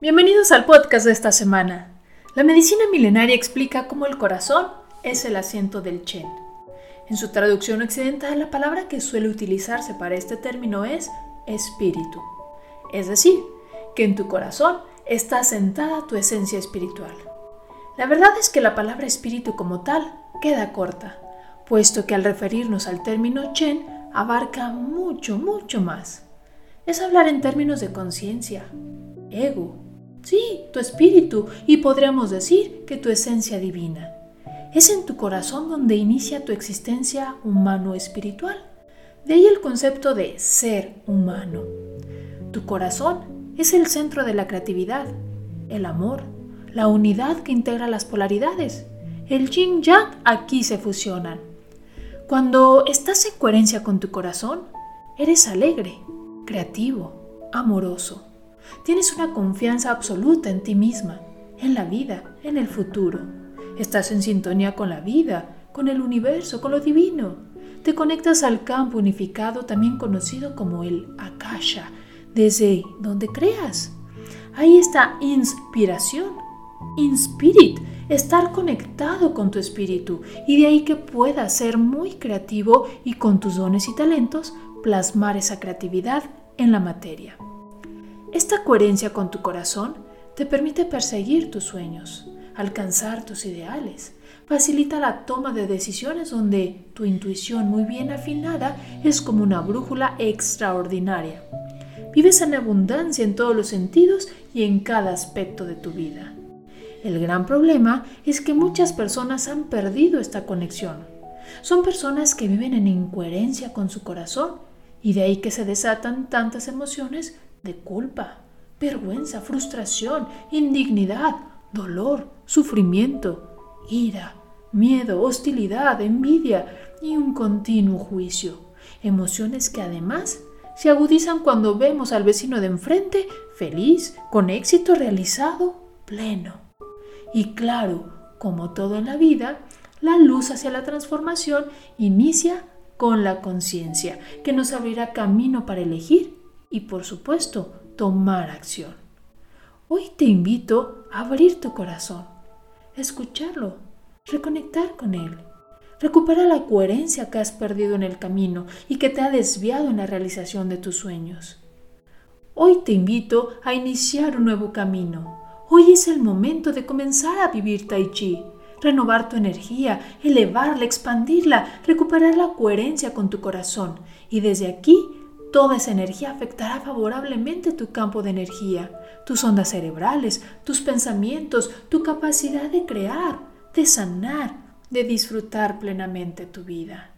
Bienvenidos al podcast de esta semana. La medicina milenaria explica cómo el corazón es el asiento del Chen. En su traducción occidental, la palabra que suele utilizarse para este término es espíritu. Es decir, que en tu corazón está sentada tu esencia espiritual. La verdad es que la palabra espíritu como tal queda corta, puesto que al referirnos al término Chen abarca mucho, mucho más. Es hablar en términos de conciencia, ego, tu espíritu y podríamos decir que tu esencia divina. Es en tu corazón donde inicia tu existencia humano-espiritual. De ahí el concepto de ser humano. Tu corazón es el centro de la creatividad, el amor, la unidad que integra las polaridades. El yin yang aquí se fusionan. Cuando estás en coherencia con tu corazón, eres alegre, creativo, amoroso. Tienes una confianza absoluta en ti misma, en la vida, en el futuro. Estás en sintonía con la vida, con el universo, con lo divino. Te conectas al campo unificado, también conocido como el Akasha, desde donde creas. Ahí está inspiración, inspirit, estar conectado con tu espíritu y de ahí que puedas ser muy creativo y con tus dones y talentos plasmar esa creatividad en la materia. Esta coherencia con tu corazón te permite perseguir tus sueños, alcanzar tus ideales, facilita la toma de decisiones donde tu intuición muy bien afinada es como una brújula extraordinaria. Vives en abundancia en todos los sentidos y en cada aspecto de tu vida. El gran problema es que muchas personas han perdido esta conexión. Son personas que viven en incoherencia con su corazón y de ahí que se desatan tantas emociones de culpa, vergüenza, frustración, indignidad, dolor, sufrimiento, ira, miedo, hostilidad, envidia y un continuo juicio. Emociones que además se agudizan cuando vemos al vecino de enfrente feliz, con éxito realizado, pleno. Y claro, como todo en la vida, la luz hacia la transformación inicia con la conciencia, que nos abrirá camino para elegir y por supuesto tomar acción. Hoy te invito a abrir tu corazón, escucharlo, reconectar con él, recupera la coherencia que has perdido en el camino y que te ha desviado en la realización de tus sueños. Hoy te invito a iniciar un nuevo camino. Hoy es el momento de comenzar a vivir tai chi, renovar tu energía, elevarla, expandirla, recuperar la coherencia con tu corazón y desde aquí Toda esa energía afectará favorablemente tu campo de energía, tus ondas cerebrales, tus pensamientos, tu capacidad de crear, de sanar, de disfrutar plenamente tu vida.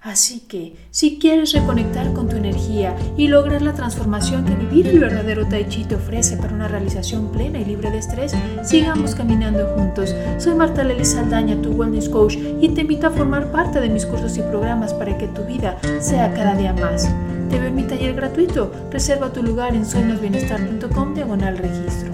Así que, si quieres reconectar con tu energía y lograr la transformación que vivir el verdadero Tai Chi te ofrece para una realización plena y libre de estrés, sigamos caminando juntos. Soy Marta Lely Saldaña, tu Wellness Coach, y te invito a formar parte de mis cursos y programas para que tu vida sea cada día más. Veo en mi taller gratuito. Reserva tu lugar en sueñosbienestar.com diagonal registro.